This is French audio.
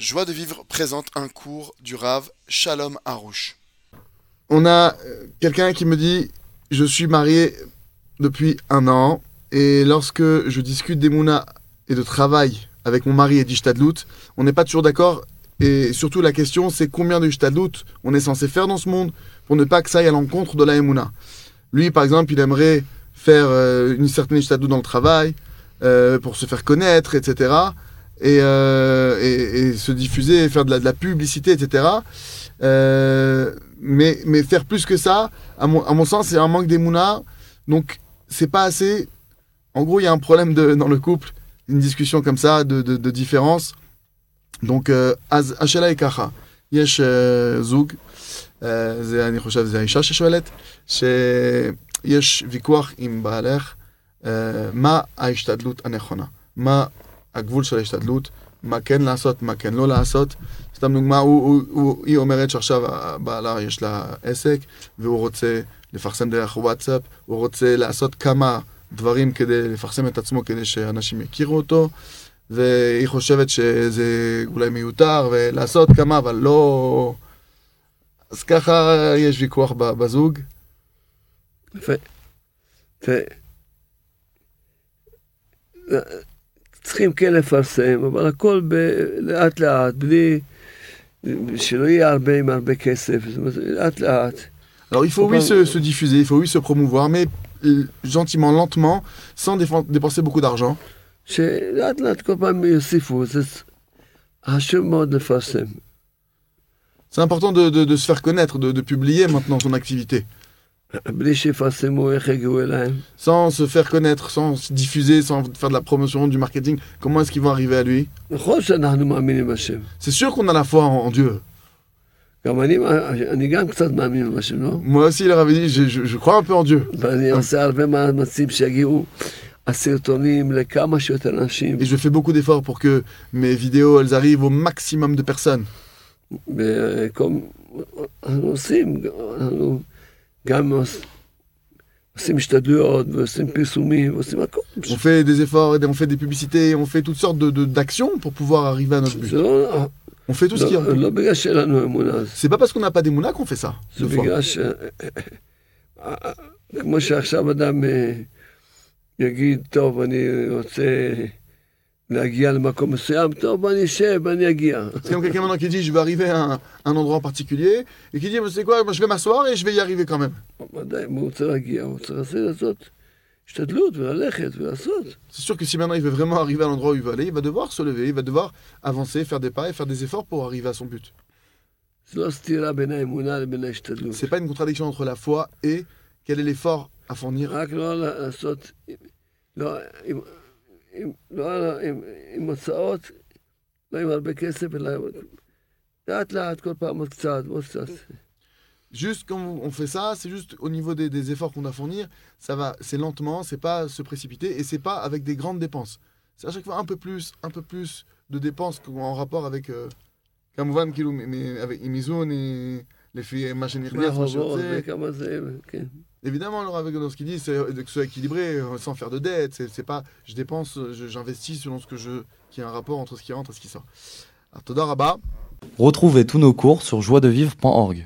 Joie de vivre présente un cours du Rav Shalom Harouche. On a euh, quelqu'un qui me dit Je suis marié depuis un an et lorsque je discute des et de travail avec mon mari et d'Ishtadlout, on n'est pas toujours d'accord et surtout la question c'est combien de Ishtadlout on est censé faire dans ce monde pour ne pas que ça aille à l'encontre de la Emouna. Lui par exemple, il aimerait faire euh, une certaine Ishtadlout dans le travail euh, pour se faire connaître, etc et, euh, et, et, se diffuser, faire de la, de la publicité, etc. Euh, mais, mais faire plus que ça, à mon, à mon sens, c'est un manque d'émouna. Donc, c'est pas assez. En gros, il y a un problème de, dans le couple, une discussion comme ça, de, de, de différence. Donc, השאלה היא ככה, יש זוג, זה אני חושב זה האישה ששואלת, שיש ויכוח עם בעלך, מה ההשתדלות הנכונה, מה הגבול של ההשתדלות, מה כן לעשות, מה כן לא לעשות. סתם דוגמה, הוא, הוא, הוא, היא אומרת שעכשיו בעלה יש לה עסק, והוא רוצה לפרסם דרך וואטסאפ, הוא רוצה לעשות כמה דברים כדי לפרסם את עצמו, כדי שאנשים יכירו אותו, והיא חושבת שזה אולי מיותר, ולעשות כמה, אבל לא... אז ככה יש ויכוח בזוג. יפה. צריכים כן לפרסם, אבל הכל לאט לאט, בלי... שלא יהיה הרבה עם הרבה כסף, זאת אומרת, לאט לאט. Alors il faut oui se, se diffuser, il faut oui se promouvoir, mais gentiment, lentement, sans dépenser beaucoup d'argent. שלאט לאט כל פעם יוסיפו, זה חשוב מאוד לפרסם. C'est important de, de, de se faire connaître, de, de publier maintenant son activité. Sans se faire connaître, sans se diffuser, sans faire de la promotion, du marketing, comment est-ce qu'ils vont arriver à lui? C'est sûr qu'on a la foi en, Dieu. Moi aussi, il leur avait dit, je, je, je crois un peu en Dieu. Et je fais beaucoup d'efforts pour que mes vidéos, elles arrivent au maximum de personnes. comme on fait des efforts, on fait des publicités, on fait toutes sortes d'actions de, pour pouvoir arriver à notre but. On fait tout ce qu'il y a. C'est pas parce qu'on n'a pas des mounas qu'on fait ça. להגיע למקום מסוים, טוב, אני אשב, אני אגיע. C'est comme quelqu'un maintenant qui dit, je vais arriver à un, un endroit en particulier, et qui dit, c'est quoi, moi je vais m'asseoir et je vais y arriver quand même. ודאי, אם הוא רוצה להגיע, הוא צריך לעשות השתדלות וללכת ולעשות. C'est sûr que si maintenant il veut vraiment arriver à l'endroit où il veut aller, il va devoir se lever, il va devoir avancer, faire des pas et faire des efforts pour arriver à son but. זה לא סתירה בין האמונה לבין ההשתדלות. C'est pas une contradiction entre la foi et quel est l'effort à fournir. רק לא לעשות, לא, עם, לא, עם, עם הוצאות, לא עם הרבה כסף, אלא לאט לאט, כל פעם עוד קצת, עוד קצת. Juste quand on fait ça, c'est juste au niveau des, des efforts qu'on a fournir, ça va, c'est lentement, c'est pas se précipiter et c'est pas avec des grandes dépenses. C'est à chaque fois un peu plus, un peu plus de dépenses en rapport avec כמובן כאילו עם איזון לפי מה שנכנס, מה שיוצא. Évidemment, Laura ce qu'il dit, c'est que ce soit équilibré, euh, sans faire de dettes. C'est pas, je dépense, j'investis selon ce que je, qu'il y a un rapport entre ce qui rentre et ce qui sort. Alors, Rabat. Retrouvez tous nos cours sur joiedevivre.org.